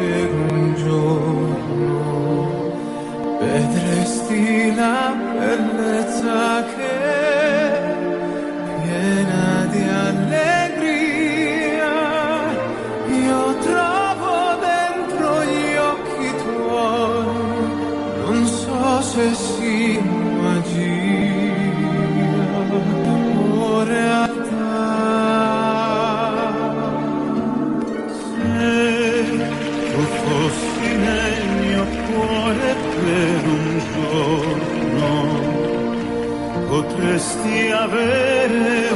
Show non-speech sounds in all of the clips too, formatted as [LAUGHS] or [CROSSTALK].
per un giorno. Vedresti la bellezza potresti avere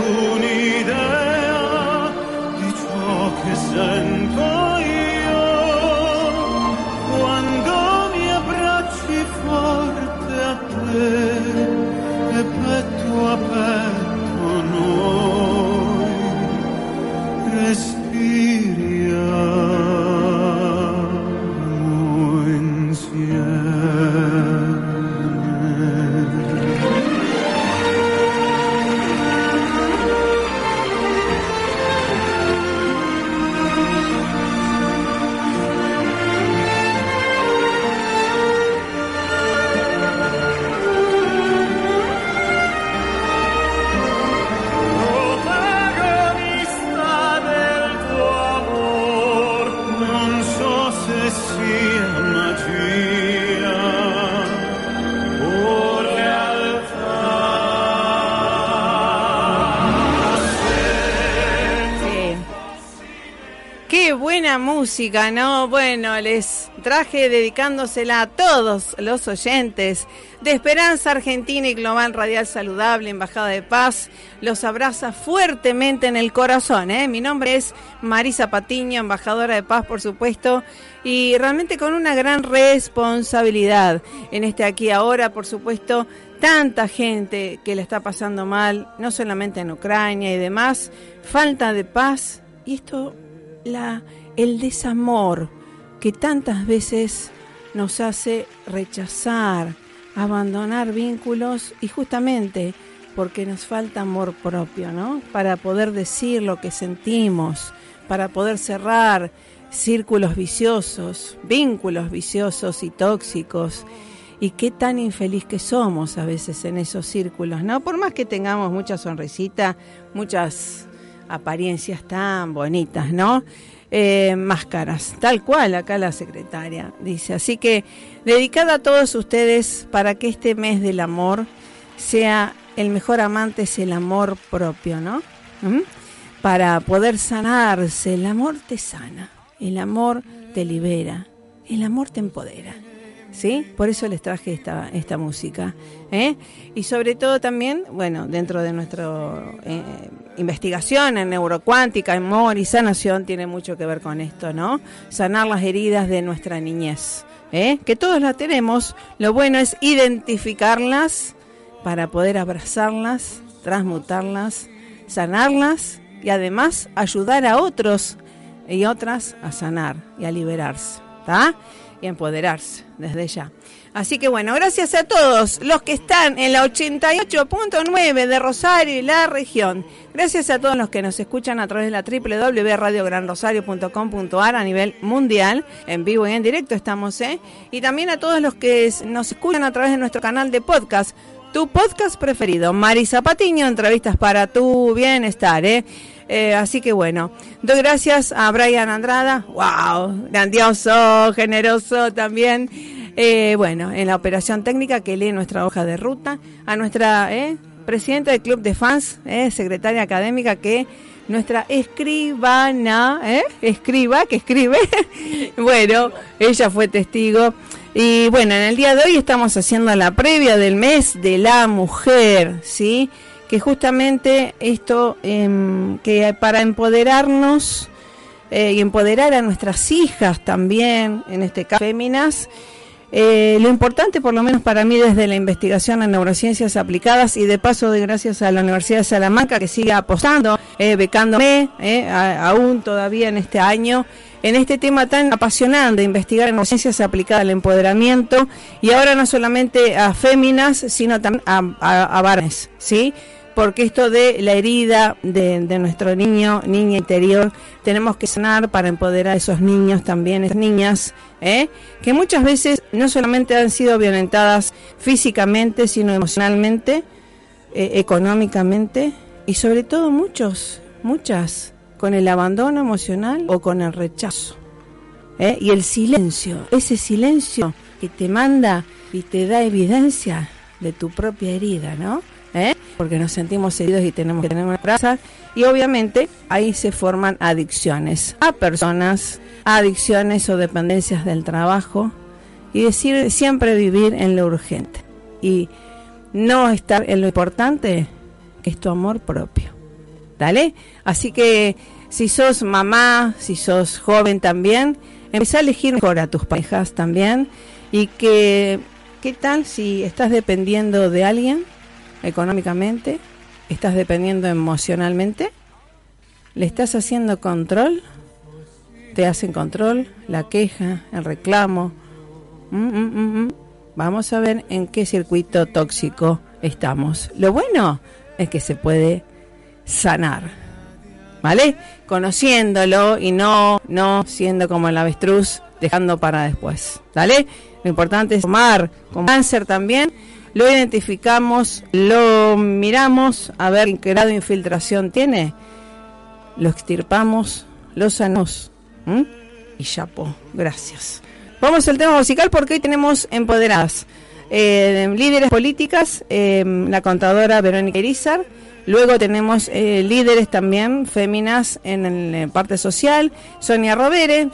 música, ¿no? Bueno, les traje dedicándosela a todos los oyentes de Esperanza Argentina y Global Radial Saludable, Embajada de Paz. Los abraza fuertemente en el corazón, ¿eh? Mi nombre es Marisa Patiño, embajadora de paz, por supuesto, y realmente con una gran responsabilidad en este aquí ahora, por supuesto, tanta gente que le está pasando mal, no solamente en Ucrania y demás, falta de paz y esto la el desamor que tantas veces nos hace rechazar, abandonar vínculos y justamente porque nos falta amor propio, ¿no? Para poder decir lo que sentimos, para poder cerrar círculos viciosos, vínculos viciosos y tóxicos. Y qué tan infeliz que somos a veces en esos círculos, ¿no? Por más que tengamos mucha sonrisita, muchas apariencias tan bonitas, ¿no? Eh, máscaras, tal cual acá la secretaria dice. Así que dedicada a todos ustedes para que este mes del amor sea el mejor amante es el amor propio, ¿no? ¿Mm? Para poder sanarse, el amor te sana, el amor te libera, el amor te empodera. ¿Sí? Por eso les traje esta, esta música. ¿eh? Y sobre todo también, bueno, dentro de nuestra eh, investigación en neurocuántica, amor y sanación, tiene mucho que ver con esto, ¿no? Sanar las heridas de nuestra niñez. ¿eh? Que todos las tenemos. Lo bueno es identificarlas para poder abrazarlas, transmutarlas, sanarlas y además ayudar a otros y otras a sanar y a liberarse. ¿Está? Empoderarse desde ya. Así que bueno, gracias a todos los que están en la 88.9 de Rosario y la región. Gracias a todos los que nos escuchan a través de la www.radiogranrosario.com.ar a nivel mundial, en vivo y en directo estamos, ¿eh? Y también a todos los que nos escuchan a través de nuestro canal de podcast, tu podcast preferido, Marisa Patiño, entrevistas para tu bienestar, ¿eh? Eh, así que bueno, doy gracias a Brian Andrada, wow, grandioso, generoso también. Eh, bueno, en la operación técnica que lee nuestra hoja de ruta, a nuestra eh, presidenta del club de fans, secretaria académica que nuestra escribana, escriba, que escribe, [LAUGHS] bueno, ella fue testigo. Y bueno, en el día de hoy estamos haciendo la previa del mes de la mujer, ¿sí? Que justamente esto, eh, que para empoderarnos eh, y empoderar a nuestras hijas también, en este caso féminas, eh, lo importante, por lo menos para mí, desde la investigación en neurociencias aplicadas y de paso de gracias a la Universidad de Salamanca que sigue apostando, eh, becándome a, aún todavía en este año en este tema tan apasionante, investigar en neurociencias aplicadas al empoderamiento y ahora no solamente a féminas, sino también a, a, a varones, ¿sí? Porque esto de la herida de, nuestro niño, niña interior, tenemos que sanar para empoderar a esos niños también, esas niñas, ¿eh? que muchas veces no solamente han sido violentadas físicamente, sino emocionalmente, eh, económicamente y sobre todo muchos, muchas, con el abandono emocional o con el rechazo. ¿eh? Y el silencio, ese silencio que te manda y te da evidencia de tu propia herida, ¿no? ¿Eh? Porque nos sentimos heridos y tenemos que tener una raza. Y obviamente ahí se forman adicciones a personas, adicciones o dependencias del trabajo. Y decir siempre vivir en lo urgente. Y no estar en lo importante, que es tu amor propio. ¿Dale? Así que si sos mamá, si sos joven también, empieza a elegir mejor a tus parejas también. Y que, ¿qué tal si estás dependiendo de alguien? Económicamente, estás dependiendo emocionalmente, le estás haciendo control, te hacen control, la queja, el reclamo. Mm, mm, mm, Vamos a ver en qué circuito tóxico estamos. Lo bueno es que se puede sanar, ¿vale? Conociéndolo y no, no siendo como el avestruz, dejando para después, ¿vale? Lo importante es tomar con cáncer también lo identificamos, lo miramos a ver qué grado de infiltración tiene, lo extirpamos, lo sanamos y chapo, gracias. Vamos al tema musical porque hoy tenemos empoderadas eh, líderes políticas, eh, la contadora Verónica Irizar, Luego tenemos eh, líderes también féminas en la parte social, Sonia Robere,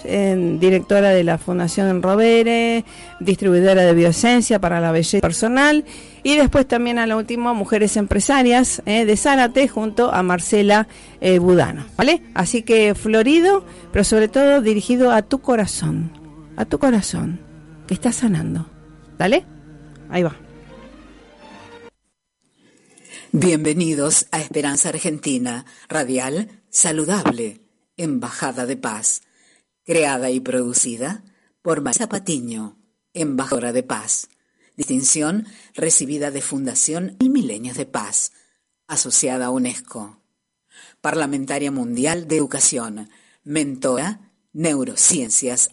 directora de la Fundación Robere, distribuidora de bioesencia para la belleza personal, y después también a lo último Mujeres Empresarias eh, de Zárate junto a Marcela eh, Budano, ¿vale? Así que florido, pero sobre todo dirigido a tu corazón, a tu corazón, que está sanando, ¿vale? Ahí va. Bienvenidos a Esperanza Argentina, radial, saludable, Embajada de Paz, creada y producida por Marisa Patiño, embajadora de paz. Distinción recibida de Fundación El Milenio de Paz, asociada a UNESCO. Parlamentaria Mundial de Educación, mentora, neurociencias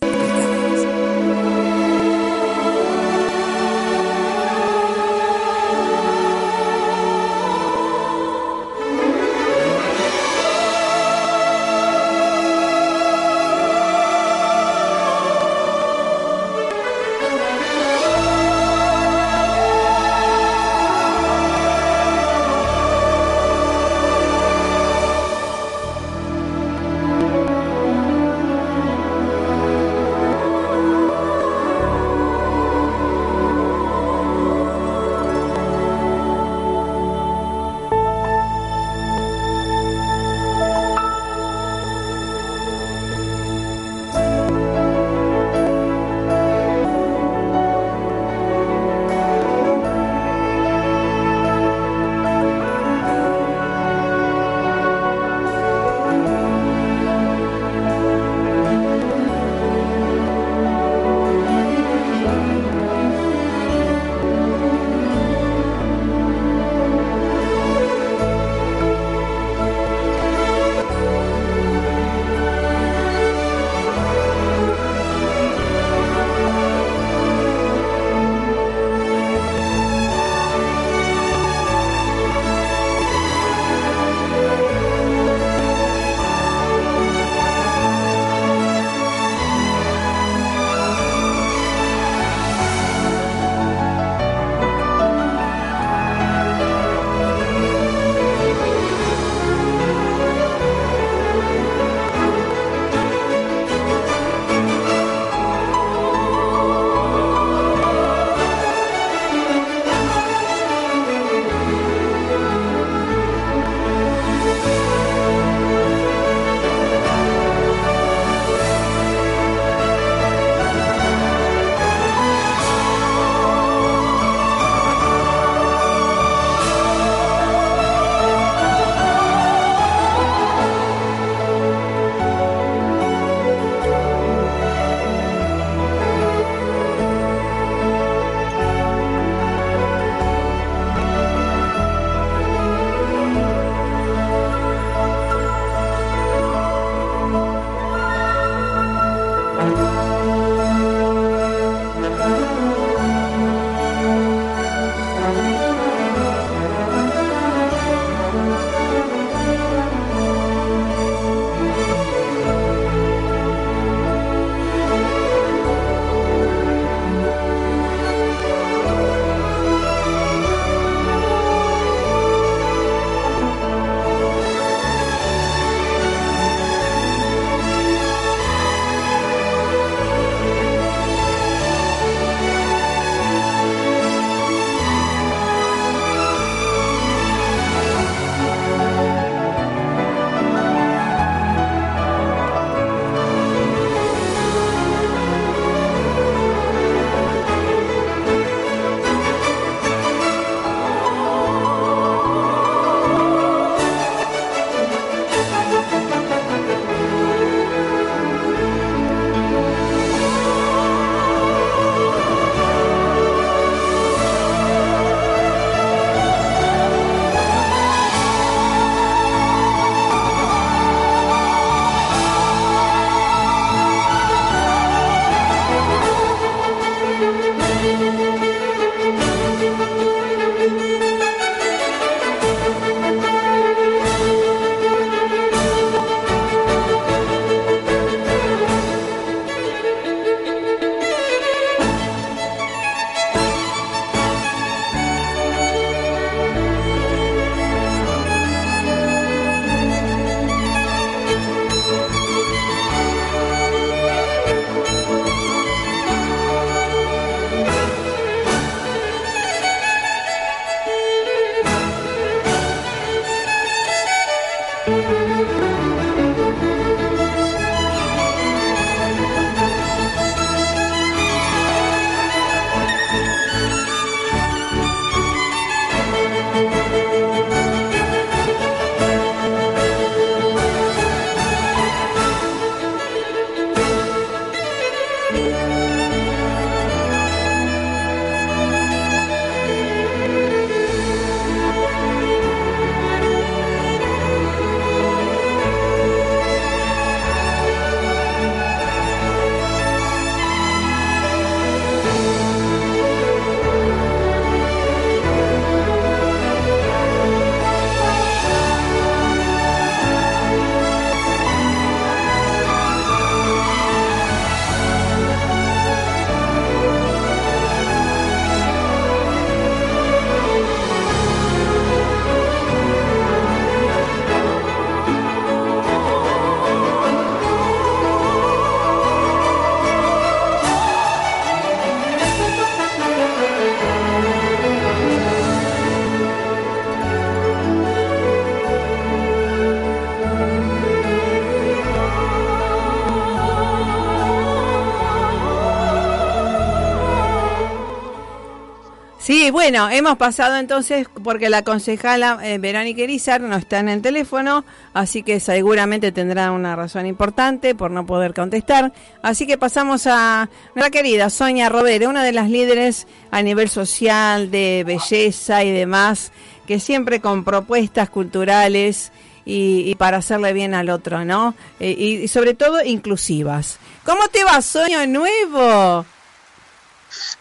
bueno, hemos pasado entonces porque la concejala eh, Verónica Irizar no está en el teléfono, así que seguramente tendrá una razón importante por no poder contestar. Así que pasamos a nuestra querida Sonia Robere, una de las líderes a nivel social, de belleza y demás, que siempre con propuestas culturales y, para hacerle bien al otro, ¿no? Eh, y sobre todo inclusivas. ¿Cómo te va, Sonia Nuevo?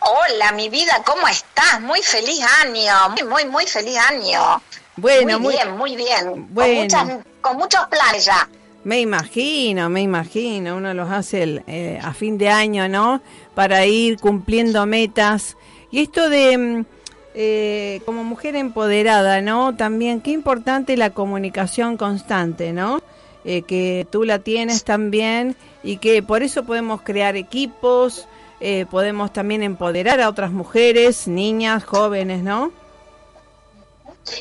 Hola, mi vida, ¿cómo estás? Muy feliz año, muy, muy, muy feliz año. Bueno, muy, bien, muy bien. Bueno. Con, muchos planes ya. Me imagino, me imagino, uno los hace eh, a fin de año, ¿no? Para ir cumpliendo metas. Y esto de, mm, eh, como mujer empoderada, ¿no? También, qué importante la comunicación constante, ¿no? Eh, que tú la tienes también y que por eso podemos crear equipos, eh, podemos también empoderar a otras mujeres, niñas, jóvenes, ¿no?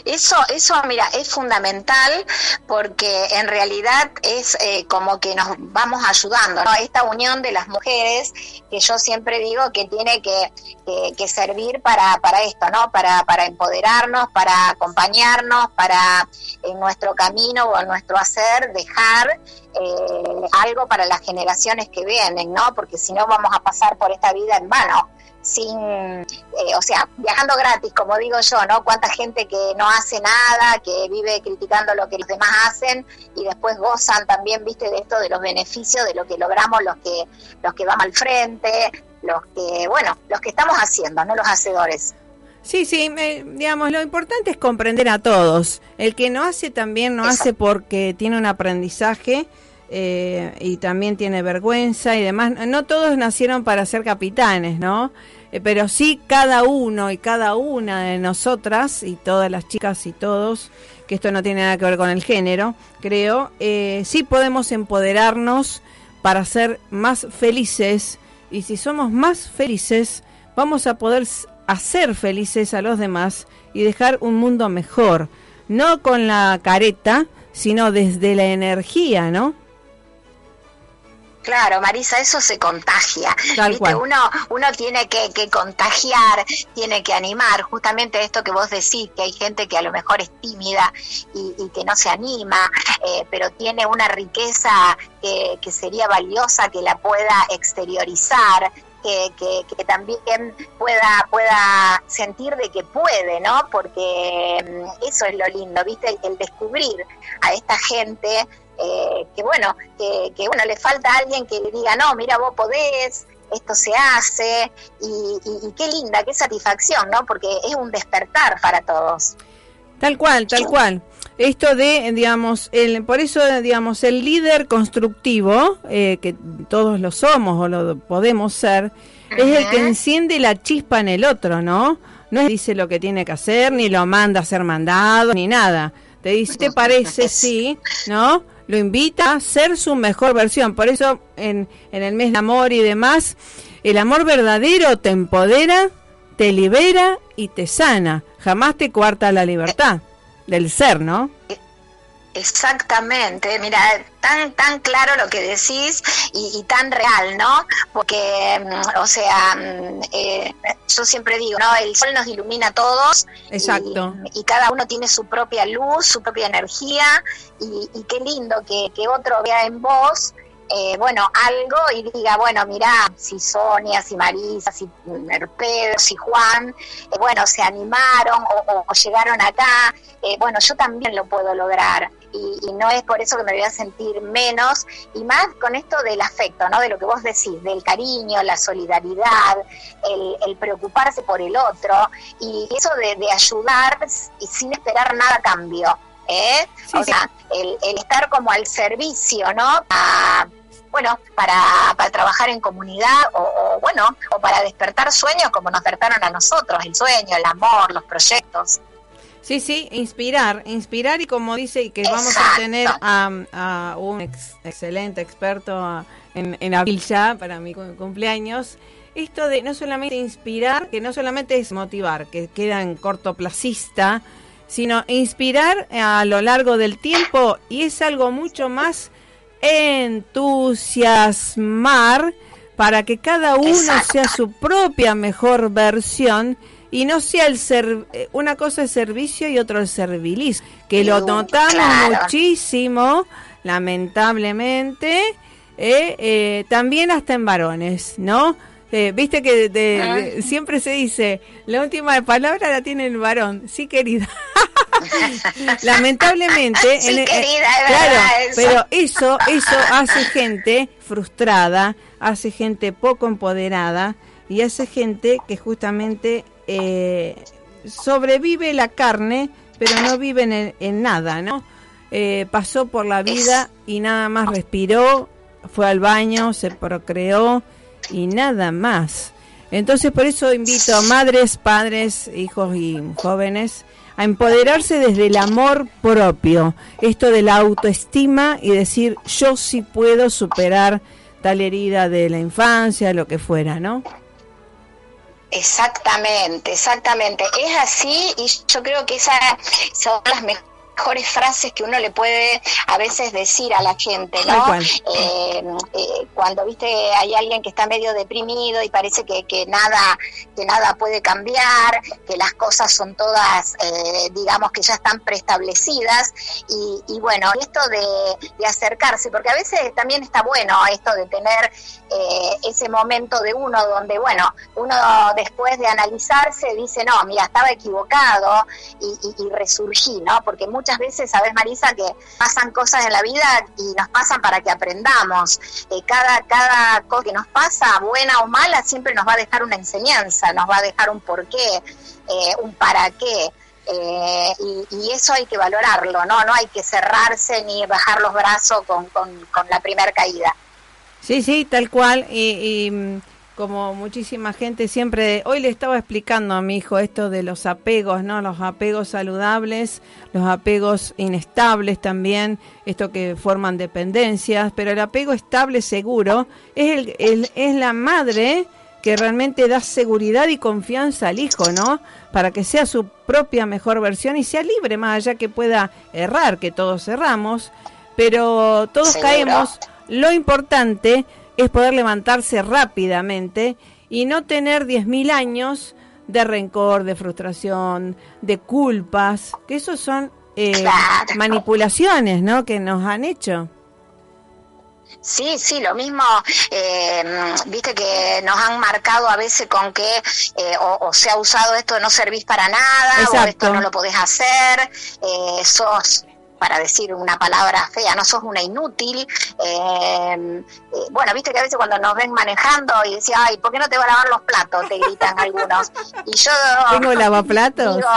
Eso, eso, mira, es fundamental porque en realidad es eh, como que nos vamos ayudando, ¿no? Esta unión de las mujeres que yo siempre digo que tiene que, servir para, para esto, ¿no? Para, para empoderarnos, para acompañarnos, para en nuestro camino o en nuestro hacer dejar eh, algo para las generaciones que vienen, ¿no? Porque si no vamos a pasar por esta vida en vano sin, eh, o sea, viajando gratis, como digo yo, ¿no? Cuánta gente que no hace nada, que vive criticando lo que los demás hacen y después gozan también, viste, de esto, de los beneficios de lo que logramos los que, los que vamos al frente, los que, bueno, los que estamos haciendo, no los hacedores. Sí, sí, digamos, lo importante es comprender a todos. El que no hace también no hace porque tiene un aprendizaje eh, y también tiene vergüenza y demás. No todos nacieron para ser capitanes, ¿no? Eh, pero sí cada uno y cada una de nosotras y todas las chicas y todos, que esto no tiene nada que ver con el género, creo, eh, sí podemos empoderarnos para ser más felices y si somos más felices vamos a poder hacer felices a los demás y dejar un mundo mejor, no con la careta, sino desde la energía, ¿no? Claro, Marisa, eso se contagia. Uno, uno tiene que, contagiar, tiene que animar. Justamente esto que vos decís, que hay gente que a lo mejor es tímida y, que no se anima, eh, pero tiene una riqueza que, sería valiosa que la pueda exteriorizar, que, que, también pueda, pueda sentir de que puede, ¿no? Porque mm, eso es lo lindo, ¿viste? el descubrir a esta gente eh, que bueno, que, bueno, le falta a alguien que le diga, no, mira, vos podés, esto se hace, y, qué linda, qué satisfacción, ¿no? Porque es un despertar para todos. Tal cual, tal cual. Esto de, digamos, el, por eso, digamos, el líder constructivo, eh, que todos lo somos o lo podemos ser, es el que enciende la chispa en el otro, ¿no? No es dice lo que tiene que hacer, ni lo manda a ser mandado, ni nada. Te dice, ¿te parece? Sí, ¿no? lo invita a ser su mejor versión. Por eso en, en el mes de amor y demás, el amor verdadero te empodera, te libera y te sana. Jamás te cuarta la libertad del ser, ¿no? Exactamente, mira, tan tan claro lo que decís y, tan real, ¿no? Porque, mm, o sea, mm, eh, yo siempre digo, ¿no? El sol nos ilumina a todos. Exacto. Y, cada uno tiene su propia luz, su propia energía y, y qué lindo que, que otro vea en vos eh, bueno, algo y diga, bueno, mira, si Sonia, si Marisa, si Merpedo, si Juan, eh, bueno, se animaron o, llegaron acá, eh, bueno, yo también lo puedo lograr. Y, no es por eso que me voy a sentir menos, y más con esto del afecto, ¿no? De lo que vos decís, del cariño, la solidaridad, el, preocuparse por el otro, y eso de, ayudar y sin esperar nada a cambio. ¿Eh? o sea, el, estar como al servicio, ¿no? bueno, para, para, trabajar en comunidad o, bueno, o para despertar sueños como nos despertaron a nosotros, el sueño, el amor, los proyectos. Sí, sí, inspirar, inspirar y como dice que vamos a tener a, un excelente experto en, en abril ya para mi cumpleaños, esto de no solamente inspirar, que no solamente es motivar, que queda en cortoplacista, sino inspirar a lo largo del tiempo y es algo mucho más entusiasmar para que cada uno sea su propia mejor versión y no sea el ser eh, una cosa es servicio y otro el servilismo, que lo notamos muchísimo, lamentablemente, eh, eh, también hasta en varones, ¿no? Eh, Viste que ah. siempre se dice, la última palabra la tiene el varón. Sí, querida. [LAUGHS] Lamentablemente, sí, querida, claro, pero eso, eso hace gente frustrada, hace gente poco empoderada y hace gente que justamente eh, sobrevive la carne, pero no vive en, nada, ¿no? Eh, pasó por la vida y nada más respiró, fue al baño, se procreó y nada más. Entonces por eso invito a madres, padres, hijos y jóvenes a empoderarse desde el amor propio, esto de la autoestima y decir yo sí puedo superar tal herida de la infancia, lo que fuera, ¿no? Exactamente, exactamente. Es así y yo creo que esas son las mejores mejores frases que uno le puede a veces decir a la gente, ¿no? Eh, eh, cuando viste hay alguien que está medio deprimido y parece que, que nada que nada puede cambiar, que las cosas son todas, eh, digamos que ya están preestablecidas y, y bueno esto de, de, acercarse, porque a veces también está bueno esto de tener ese momento de uno donde bueno uno después de analizarse dice no mira estaba equivocado y, y, y resurgí, ¿no? Porque muchas veces, sabes Marisa, que pasan cosas en la vida y nos pasan para que aprendamos. Eh, cada, cada cosa que nos pasa, buena o mala, siempre nos va a dejar una enseñanza, nos va a dejar un porqué, eh, un para qué. Eh, y, eso hay que valorarlo, ¿no? No hay que cerrarse ni bajar los brazos con, con, la primera caída. Sí, sí, tal cual. y, y como muchísima gente siempre, hoy le estaba explicando a mi hijo esto de los apegos, ¿no? Los apegos saludables, los apegos inestables también, esto que forman dependencias, pero el apego estable seguro es, el, es la madre que realmente da seguridad y confianza al hijo, ¿no? Para que sea su propia mejor versión y sea libre, más allá que pueda errar, que todos erramos, pero todos caemos. Lo importante es poder levantarse rápidamente y no tener 10.000 años de rencor, de frustración, de culpas, que esos son eh, manipulaciones, ¿no? Que nos han hecho. Sí, sí, lo mismo, eh, viste que nos han marcado a veces con que eh, o, se ha usado esto de no servís para nada, o esto no lo podés hacer, eh, sos para decir una palabra fea, no sos una inútil. Eh, eh, bueno, viste que a veces cuando nos ven manejando y decía, ay, ¿por qué no te va a lavar los platos? Te gritan algunos. Y yo... ¿Tengo [LAUGHS] lavaplatos? Digo,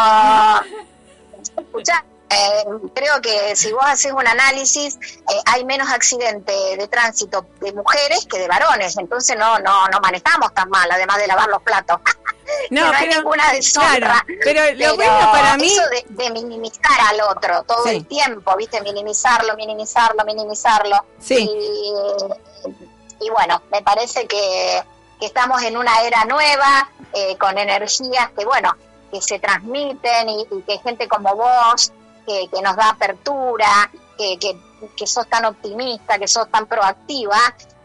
[LAUGHS] escuchá, eh, creo que si vos haces un análisis, hay menos accidentes de tránsito de mujeres que de varones, entonces no, no, no manejamos tan mal, además de lavar los platos. [LAUGHS] No, no hay ninguna deshonra. pero lo bueno para mí. Eso de, minimizar al otro todo el tiempo, ¿viste? Minimizarlo, minimizarlo, minimizarlo. Sí. Y, bueno, me parece que, estamos en una era nueva, eh, con energías que, bueno, que se transmiten y, que gente como vos, que, nos da apertura, que, que, que sos tan optimista, que sos tan proactiva,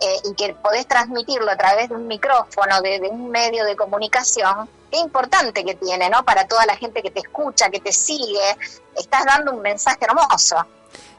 eh, y que podés transmitirlo a través de un micrófono, de, un medio de comunicación, qué importante que tiene, ¿no? Para toda la gente que te escucha, que te sigue, estás dando un mensaje hermoso.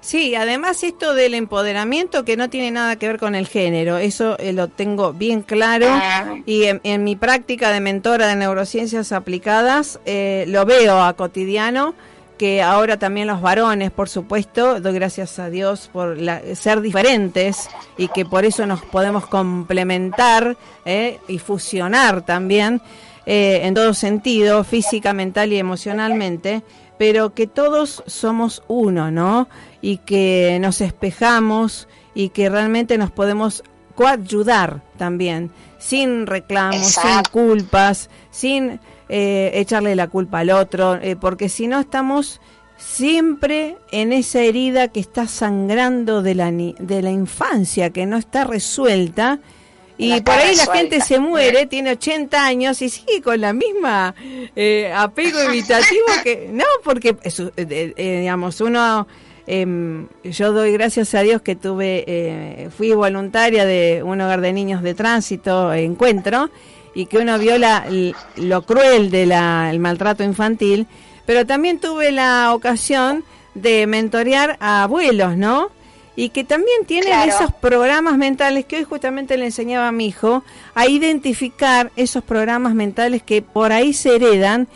Sí, además esto del empoderamiento que no tiene nada que ver con el género, eso eh, lo tengo bien claro ah. y en, mi práctica de mentora de neurociencias aplicadas eh, lo veo a cotidiano que ahora también los varones, por supuesto, doy gracias a Dios por ser diferentes y que por eso nos podemos complementar eh, y fusionar también eh, en todo sentido, física, mental y emocionalmente, pero que todos somos uno, ¿no? Y que nos espejamos y que realmente nos podemos coayudar también, sin reclamos, sin culpas, sin eh, echarle la culpa al otro, eh, porque si no estamos siempre en esa herida que está sangrando de la, de la infancia, que no está resuelta. Y por ahí la gente se muere, tiene 80 años y sigue con la misma eh, apego evitativo que... [LAUGHS] No, porque, digamos, uno... Em, yo doy gracias a Dios que tuve, fui voluntaria de un hogar de niños de tránsito, encuentro, y que uno vio la, lo cruel del el maltrato infantil, pero también tuve la ocasión de mentorear a abuelos, ¿no? Y que también tienen esos programas mentales que hoy justamente le enseñaba a mi hijo a identificar esos programas mentales que por ahí se heredan,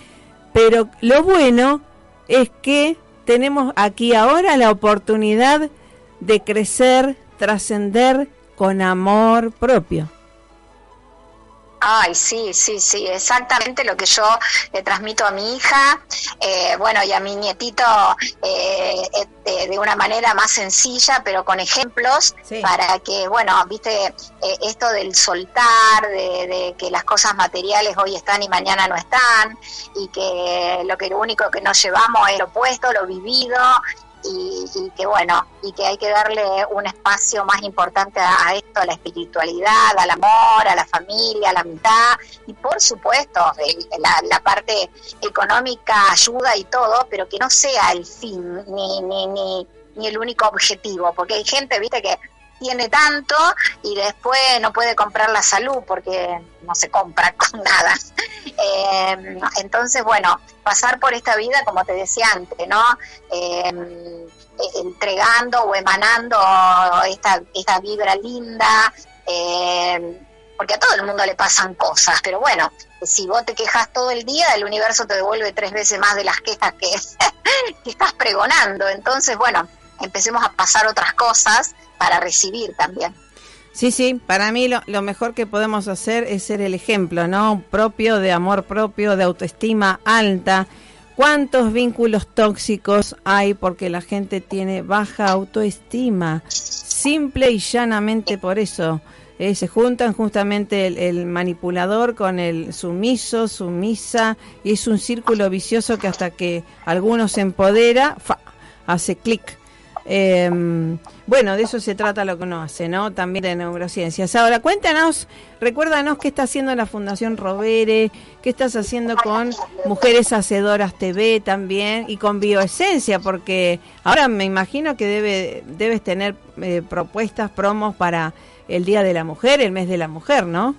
pero lo bueno es que tenemos aquí ahora la oportunidad de crecer, trascender con amor propio. Ay, sí, sí, sí, exactamente lo que yo le transmito a mi hija, eh, bueno, y a mi nietito eh, este, de una manera más sencilla, pero con ejemplos, para que, bueno, viste, eh, esto del soltar, de, de, que las cosas materiales hoy están y mañana no están, y que lo que lo único que nos llevamos es lo opuesto, lo vivido, y, que bueno, y que hay que darle un espacio más importante a, esto, a la espiritualidad, al amor, a la familia, a la amistad y por supuesto la, la, parte económica ayuda y todo, pero que no sea el fin ni, ni, ni, ni el único objetivo, porque hay gente, viste, que tiene tanto y después no puede comprar la salud porque no se compra [LAUGHS] con nada. Eh, entonces, bueno, pasar por esta vida, como te decía antes, ¿no? Eh, entregando o emanando esta, esta vibra linda, eh, porque a todo el mundo le pasan cosas, pero bueno, si vos te quejas todo el día, el universo te devuelve tres veces más de las quejas que, [LAUGHS] que estás pregonando. Entonces, bueno, empecemos a pasar otras cosas para recibir también. Sí, sí, para mí lo, mejor que podemos hacer es ser el ejemplo, ¿no? Propio de amor propio, de autoestima alta. ¿Cuántos vínculos tóxicos hay porque la gente tiene baja autoestima? Simple y llanamente por eso. Eh, se juntan justamente el, manipulador con el sumiso, sumisa, y es un círculo vicioso que hasta que alguno se empodera, hace clic eh, bueno, de eso se trata lo que uno hace, ¿no? También de neurociencias. Ahora, cuéntanos, recuérdanos qué está haciendo la Fundación Rovere, qué estás haciendo con Mujeres Hacedoras TV también y con Bioesencia, porque ahora me imagino que debe, debes tener eh, propuestas, promos para el Día de la Mujer, el mes de la Mujer, ¿no?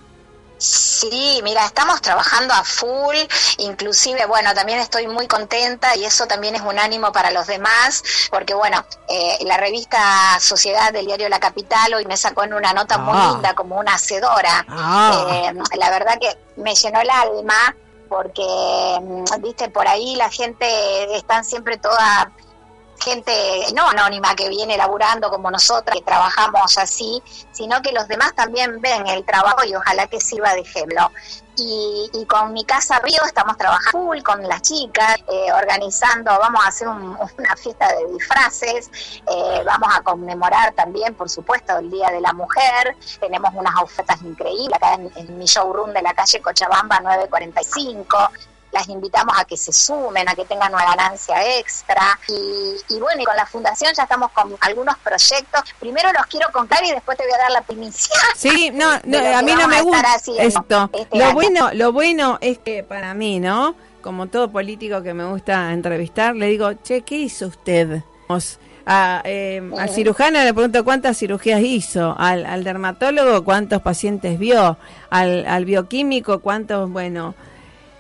Sí, mira, estamos trabajando a full, inclusive, bueno, también estoy muy contenta y eso también es un ánimo para los demás, porque bueno, eh, la revista Sociedad del diario La Capital hoy me sacó en una nota muy ah. linda como una hacedora. Ah. Eh, la verdad que me llenó el alma porque, mm, viste, por ahí la gente están siempre toda gente no anónima que viene laburando como nosotras, que trabajamos así, sino que los demás también ven el trabajo y ojalá que sirva de ejemplo. Y, con mi casa Río estamos trabajando full con las chicas, eh, organizando, vamos a hacer una fiesta de disfraces, eh, vamos a conmemorar también, por supuesto, el Día de la Mujer, tenemos unas ofertas increíbles acá en, en mi showroom de la calle Cochabamba 945, las invitamos a que se sumen, a que tengan una ganancia extra. Y, bueno, y con la fundación ya estamos con algunos proyectos. Primero los quiero contar y después te voy a dar la primicia. Sí, no, [LAUGHS] a mí no me gusta esto. Este lo bueno, lo bueno es que para mí, ¿no? Como todo político que me gusta entrevistar, le digo, che, ¿qué hizo usted? A, eh, al cirujano le pregunto cuántas cirugías hizo, al, al dermatólogo cuántos pacientes vio, al, al bioquímico cuántos, bueno,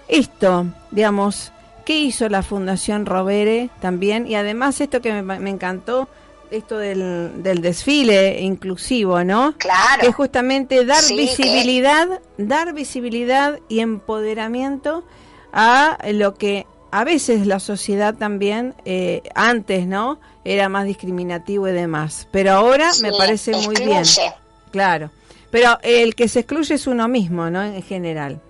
esto, digamos, ¿qué hizo la Fundación Rovere también? Y además esto que me, encantó, esto del, del, desfile inclusivo, ¿no? Claro. Que es justamente dar visibilidad, dar visibilidad y empoderamiento a lo que a veces la sociedad también, eh, antes, ¿no? Era más discriminativo y demás. Pero ahora me parece muy bien. Claro. Pero el que se excluye es uno mismo, ¿no? En general.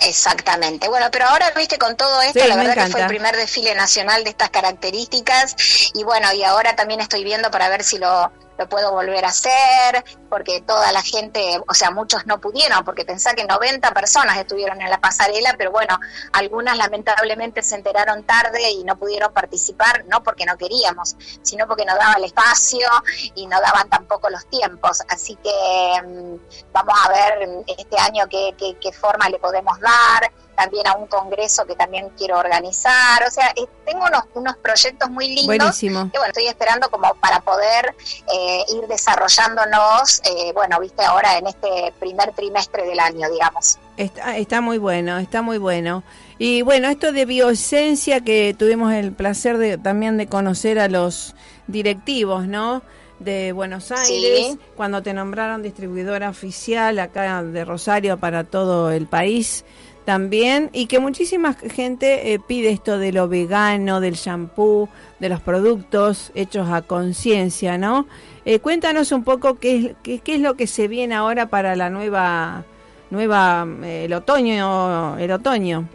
Exactamente. Bueno, pero ahora, viste, con todo esto, la verdad que fue el primer desfile nacional de estas características y bueno, y ahora también estoy viendo para ver si lo, puedo volver a hacer, porque toda la gente, o sea, muchos no pudieron, porque pensá que 90 personas estuvieron en la pasarela, pero bueno, algunas lamentablemente se enteraron tarde y no pudieron participar, no porque no queríamos, sino porque no daba el espacio y no daban tampoco los tiempos. Así que mm, vamos a ver este año qué, qué, qué forma le podemos dar también a un congreso que también quiero organizar. O sea, tengo unos, unos proyectos muy lindos Buenísimo. que bueno, estoy esperando como para poder eh, ir desarrollándonos, eh, bueno, viste ahora en este primer trimestre del año, digamos. Está, está muy bueno, está muy bueno. Y bueno, esto de bioesencia que tuvimos el placer de también de conocer a los directivos, ¿no? de Buenos Aires, cuando te nombraron distribuidora oficial acá de Rosario para todo el país también, y que muchísima gente eh, pide esto de lo vegano, del shampoo, de los productos hechos a conciencia, ¿no? Eh, cuéntanos un poco qué es, qué, es lo que se viene ahora para la nueva, nueva eh, el otoño, el otoño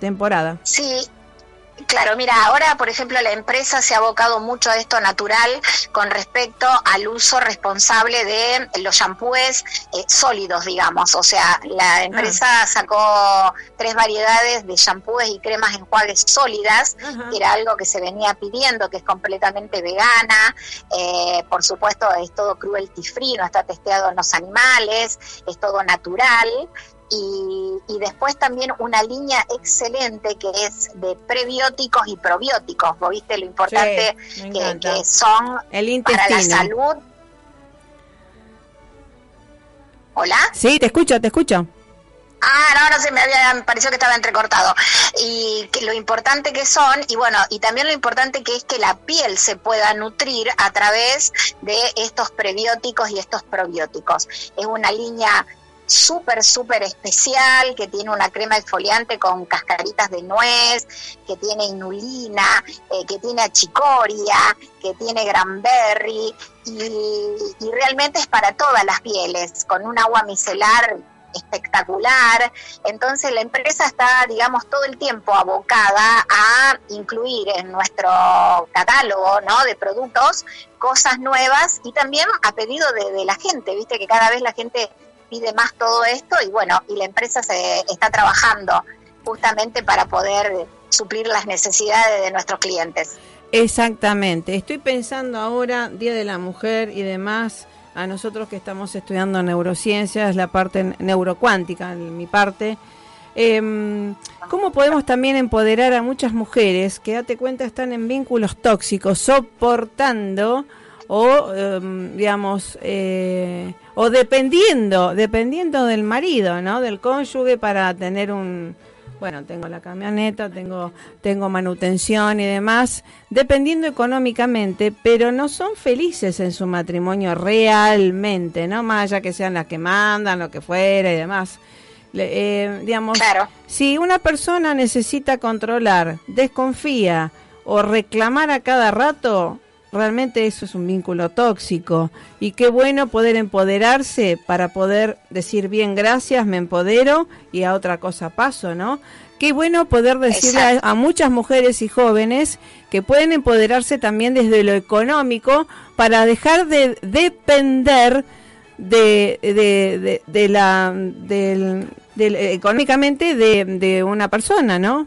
temporada. Sí, Claro, mira, ahora por ejemplo la empresa se ha abocado mucho a esto natural con respecto al uso responsable de los shampoos eh, sólidos, digamos. O sea, la empresa ah. sacó tres variedades de shampoos y cremas enjuagues sólidas, que era algo que se venía pidiendo, que es completamente vegana. Eh, por supuesto, es todo cruelty free, no está testeado en los animales, es todo natural y, después también una línea excelente que es de prebióticos y probióticos. ¿Vos viste lo importante que, son para la salud? ¿Hola? Sí, te escucho, te escucho. Ah, no, no se me había me pareció que estaba entrecortado. Y que lo importante que son, y bueno, y también lo importante que es que la piel se pueda nutrir a través de estos prebióticos y estos probióticos. Es una línea súper, súper especial, que tiene una crema exfoliante con cascaritas de nuez, que tiene inulina, eh, que tiene achicoria, que tiene granberry, y, y realmente es para todas las pieles, con un agua micelar espectacular. Entonces la empresa está, digamos, todo el tiempo abocada a incluir en nuestro catálogo ¿no? de productos cosas nuevas y también a pedido de, de la gente, viste que cada vez la gente pide más todo esto y bueno, y la empresa se está trabajando justamente para poder suplir las necesidades de nuestros clientes. Exactamente, estoy pensando ahora, Día de la Mujer y demás, a nosotros que estamos estudiando neurociencias, la parte neurocuántica, mi parte, eh, ¿cómo podemos también empoderar a muchas mujeres que, date cuenta, están en vínculos tóxicos, soportando o, em, digamos, eh, o dependiendo, dependiendo del marido, ¿no? Del cónyuge para tener un, bueno, tengo la camioneta, tengo, tengo manutención y demás, dependiendo económicamente, pero no son felices en su matrimonio realmente, ¿no? Más allá que sean las que mandan, lo que fuera y demás. Eh, digamos, si una persona necesita controlar, desconfía o reclamar a cada rato, realmente eso es un vínculo tóxico y qué bueno poder empoderarse para poder decir bien gracias, me empodero y a otra cosa paso, ¿no? Qué bueno poder decirle a, muchas mujeres y jóvenes que pueden empoderarse también desde lo económico para dejar de depender de, de, de, la del, económicamente de, de una persona, ¿no?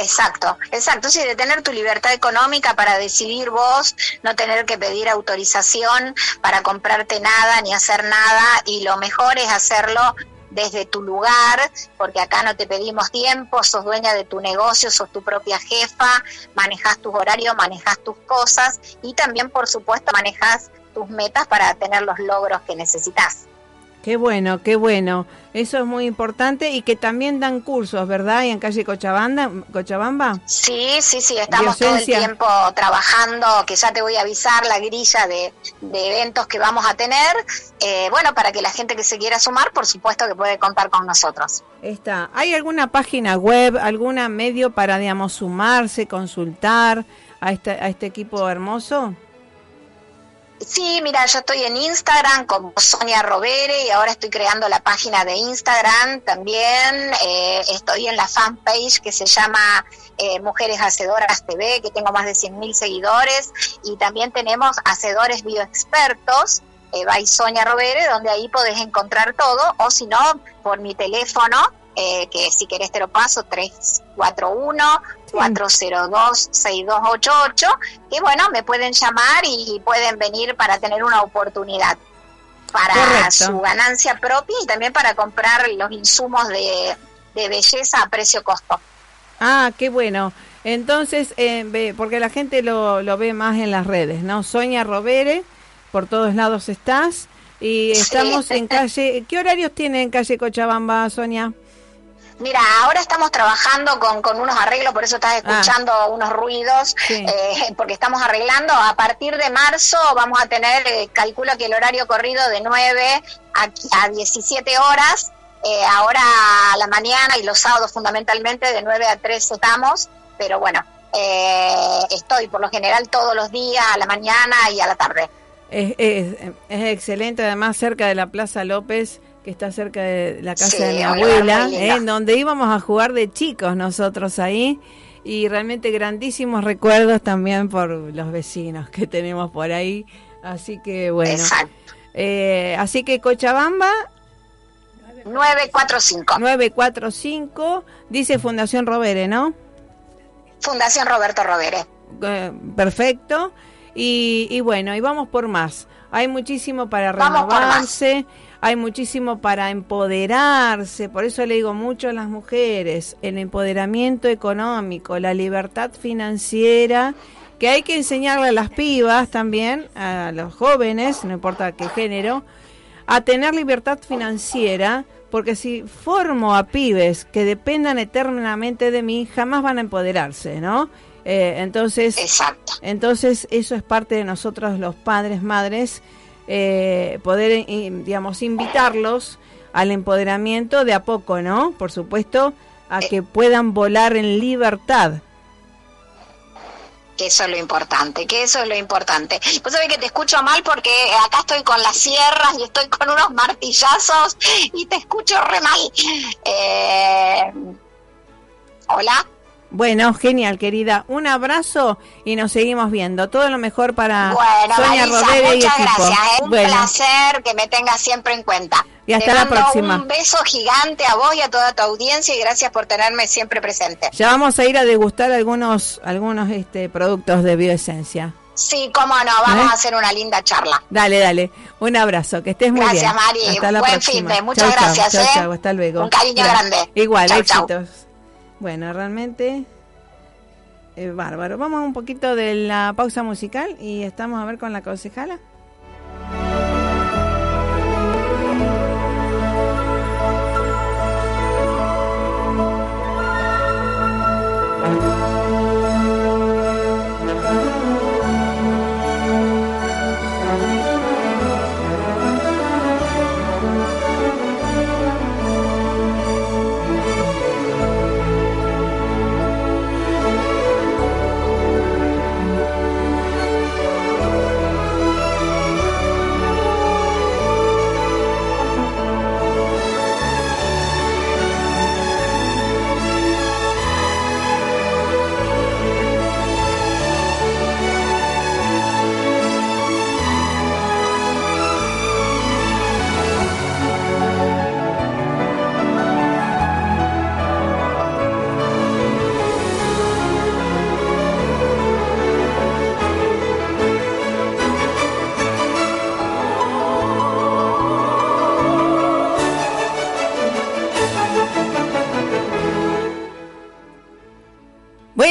Exacto, exacto, sí, de tener tu libertad económica para decidir vos, no tener que pedir autorización para comprarte nada ni hacer nada y lo mejor es hacerlo desde tu lugar, porque acá no te pedimos tiempo, sos dueña de tu negocio, sos tu propia jefa, manejas tus horarios, manejas tus cosas y también, por supuesto, manejas tus metas para tener los logros que necesitas. Qué bueno, qué bueno. Eso es muy importante y que también dan cursos, ¿verdad? Y en calle Cochabamba, Cochabamba. Sí, sí, sí, estamos todo el tiempo trabajando, que ya te voy a avisar la grilla de, eventos que vamos a tener. Eh, bueno, para que la gente que se quiera sumar, por supuesto que puede contar con nosotros. Está. ¿Hay alguna página web, alguna medio para, digamos, sumarse, consultar a este, a este equipo hermoso? Sí, mira, yo estoy en Instagram como Sonia Robere y ahora estoy creando la página de Instagram también. Eh, estoy en la fanpage que se llama eh, Mujeres Hacedoras TV, que tengo más de 100.000 seguidores. Y también tenemos Hacedores Bioexpertos, eh, by Sonia Robere, donde ahí podés encontrar todo. O si no, por mi teléfono, eh, que si querés te lo paso, 341-402-6288, que bueno, me pueden llamar y pueden venir para tener una oportunidad para su ganancia propia y también para comprar los insumos de, de belleza a precio costo. Ah, qué bueno. Entonces, eh, porque la gente lo, lo ve más en las redes, ¿no? Sonia Robere, por todos lados estás. Y estamos en calle. ¿Qué horarios tiene en calle Cochabamba, Sonia? Mira, ahora estamos trabajando con, con unos arreglos, por eso estás ah. escuchando unos ruidos, eh, [LAUGHS] porque estamos arreglando. A partir de marzo vamos a tener, eh, calculo que el horario corrido de 9 a, a 17 horas. Eh, ahora a la mañana y los sábados fundamentalmente de 9 a 3 estamos, pero bueno, estoy por lo general todos los días, a la mañana y a la tarde. Es, es, es excelente, además cerca de la Plaza López que está cerca de la casa de mi abuela, ¿eh? en donde íbamos a jugar de chicos nosotros ahí. Y realmente grandísimos recuerdos también por los vecinos que tenemos por ahí. Así que bueno. Eh, así que Cochabamba. 945. 945, dice Fundación Robere, ¿no? Fundación Roberto Robere. Eh, perfecto. Y, y, bueno, y vamos por más. Hay muchísimo para renovarse hay muchísimo para empoderarse, por eso le digo mucho a las mujeres, el empoderamiento económico, la libertad financiera, que hay que enseñarle a las pibas también, a los jóvenes, no importa qué género, a tener libertad financiera, porque si formo a pibes que dependan eternamente de mí, jamás van a empoderarse, ¿no? Eh, entonces, entonces eso es parte de nosotros los padres, madres, eh, poder, digamos, invitarlos al empoderamiento de a poco, ¿no? Por supuesto, a que puedan volar en libertad. Que eso es lo importante, que eso es lo importante. Vos sabés que te escucho mal porque acá estoy con las sierras y estoy con unos martillazos y te escucho re mal. Eh, Hola. Bueno, genial, querida. Un abrazo y nos seguimos viendo. Todo lo mejor para bueno, Sonia Marisa, muchas gracias. Es ¿eh? un placer que me tengas siempre en cuenta. Y hasta la próxima. Un beso gigante a vos y a toda tu audiencia y gracias por tenerme siempre presente. Ya vamos a ir a degustar algunos algunos este productos de bioesencia. Sí, cómo no, vamos ¿Eh? a hacer una linda charla. Dale, dale. Un abrazo, que estés muy bien. Gracias, Mari. Hasta la Buen fin de, muchas gracias. Chau, ¿eh? chau, hasta luego. Un cariño grande. Igual, éxitos. Bueno, realmente eh, bárbaro. Vamos a un poquito de la pausa musical y estamos a ver con la concejala.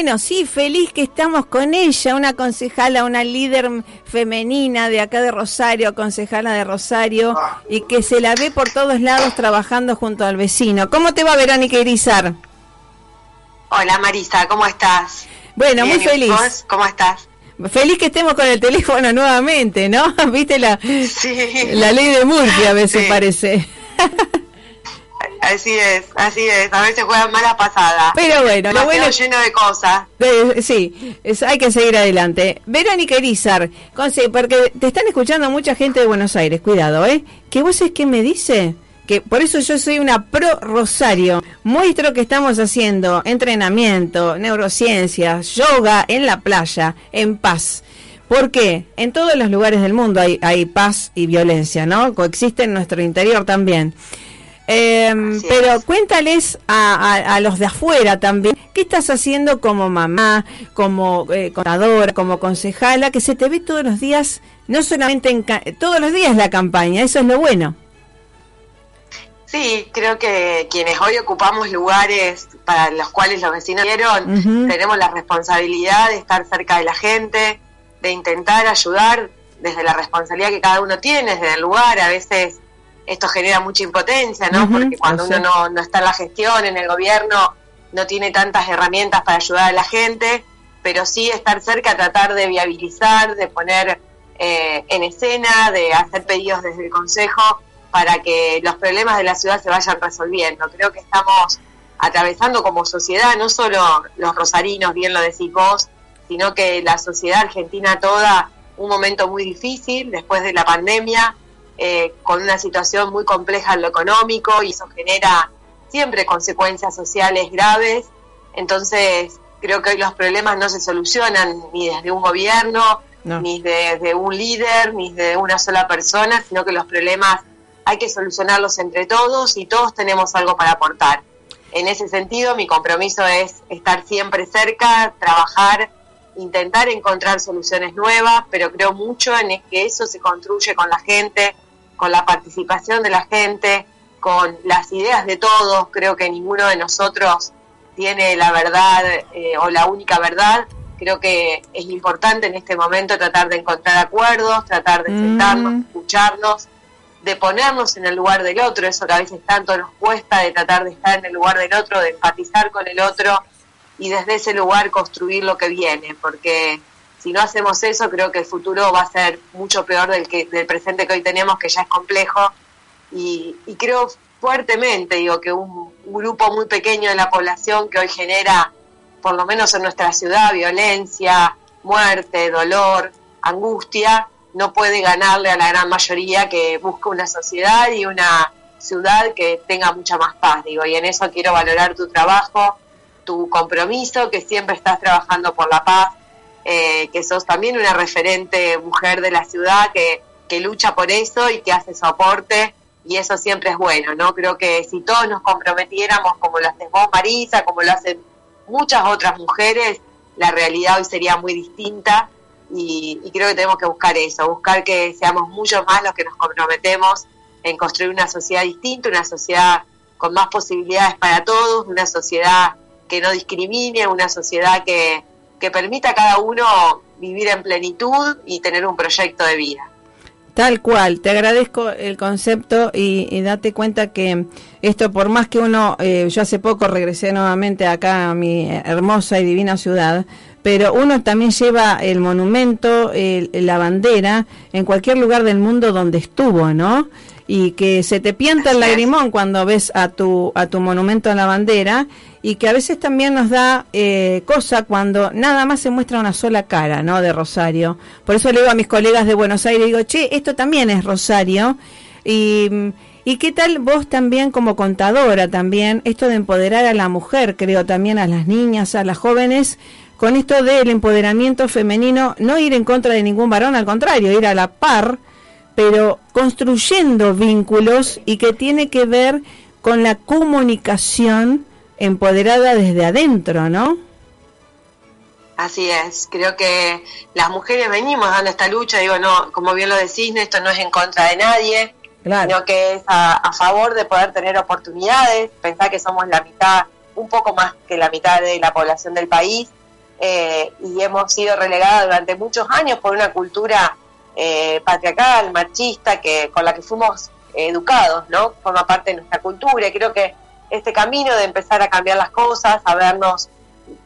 Bueno, sí, feliz que estamos con ella, una concejala, una líder femenina de acá de Rosario, concejala de Rosario, y que se la ve por todos lados trabajando junto al vecino. ¿Cómo te va, Verónica Irizar? Hola, Marisa, ¿cómo estás? Bueno, muy feliz. ¿Cómo estás? Feliz que estemos con el teléfono nuevamente, ¿no? [LAUGHS] ¿Viste la, la ley de Murphy a veces parece? [LAUGHS] Así es, así es. A veces juegan mala pasada. Pero bueno, lo bueno lleno de cosas. sí, es, hay que seguir adelante. Verónica Erizar, porque te están escuchando mucha gente de Buenos Aires, cuidado, ¿eh? Que vos es que me dice que por eso yo soy una pro Rosario. Muestro que estamos haciendo entrenamiento, neurociencias, yoga en la playa, en paz. ¿Por qué? En todos los lugares del mundo hay, hay paz y violencia, ¿no? Coexiste en nuestro interior también. Eh, pero cuéntales a, los de afuera también, ¿qué estás haciendo como mamá, como eh, contadora, como concejala, que se te ve todos los días, no solamente en todos los días la campaña, eso es lo bueno. Sí, creo que quienes hoy ocupamos lugares para los cuales los vecinos dieron, tenemos la responsabilidad de estar cerca de la gente, de intentar ayudar desde la responsabilidad que cada uno tiene, desde el lugar. A veces esto genera mucha impotencia, ¿no? Porque cuando uno no, no está en la gestión, en el gobierno, no tiene tantas herramientas para ayudar a la gente, pero sí estar cerca, tratar de viabilizar, de poner eh, en escena, de hacer pedidos desde el Consejo para que los problemas de la ciudad se vayan resolviendo. Creo que estamos atravesando como sociedad, no solo los rosarinos, bien lo decís vos, sino que la sociedad argentina toda, un momento muy difícil después de la pandemia, eh, con una situación muy compleja en lo económico y eso genera siempre consecuencias sociales graves. Entonces, creo que hoy los problemas no se solucionan ni desde un gobierno, ni desde un líder, ni de una sola persona, sino que los problemas hay que solucionarlos entre todos y todos tenemos algo para aportar. En ese sentido, mi compromiso es estar siempre cerca, trabajar, intentar encontrar soluciones nuevas, pero creo mucho en que eso se construye con la gente, con la participación de la gente, con las ideas de todos. Creo que ninguno de nosotros tiene la verdad eh, o la única verdad. Creo que es importante en este momento tratar de encontrar acuerdos, tratar de sentarnos, mm. escucharnos de ponernos en el lugar del otro, eso que a veces tanto nos cuesta, de tratar de estar en el lugar del otro, de empatizar con el otro y desde ese lugar construir lo que viene, porque si no hacemos eso creo que el futuro va a ser mucho peor del, que, del presente que hoy tenemos, que ya es complejo, y, creo fuertemente, digo, que un, un grupo muy pequeño de la población que hoy genera, por lo menos en nuestra ciudad, violencia, muerte, dolor, angustia, no puede ganarle a la gran mayoría que busca una sociedad y una ciudad que tenga mucha más paz, digo, y en eso quiero valorar tu trabajo, tu compromiso, que siempre estás trabajando por la paz, eh, que sos también una referente mujer de la ciudad que, que lucha por eso y que hace soporte, y eso siempre es bueno, ¿no? Creo que si todos nos comprometiéramos como lo haces vos, Marisa, como lo hacen muchas otras mujeres, la realidad hoy sería muy distinta y, creo que tenemos que buscar eso, buscar que seamos mucho más los que nos comprometemos en construir una sociedad distinta, una sociedad con más posibilidades para todos, una sociedad que no discrimine, una sociedad que, que permita a cada uno vivir en plenitud y tener un proyecto de vida. Tal cual, te agradezco el concepto y, date cuenta que esto, por más que uno, eh, yo hace poco regresé nuevamente acá a mi hermosa y divina ciudad, pero uno también lleva el monumento, la bandera, en cualquier lugar del mundo donde estuvo, ¿no? Y que se te pianta el lagrimón cuando ves a tu, a tu monumento en la bandera y que a veces también nos da eh, cosa cuando nada más se muestra una sola cara, ¿no? De Rosario. Por eso le digo a mis colegas de Buenos Aires, digo, che, esto también es Rosario. Y, y qué tal vos también como contadora también, esto de empoderar a la mujer, creo también a las niñas, a las jóvenes, con esto del empoderamiento femenino, no ir en contra de ningún varón, al contrario, ir a la par, pero construyendo vínculos y que tiene que ver con la comunicación empoderada desde adentro, ¿no? Así es, creo que las mujeres venimos dando esta lucha, digo, no, como bien lo decís, esto no es en contra de nadie, sino que es a, favor de poder tener oportunidades, pensar que somos la mitad, un poco más que la mitad de la población del país, eh, y hemos sido relegadas durante muchos años por una cultura eh, patriarcal, machista, que con la que fuimos educados, ¿no? Forma parte de nuestra cultura y creo que este camino de empezar a cambiar las cosas, a vernos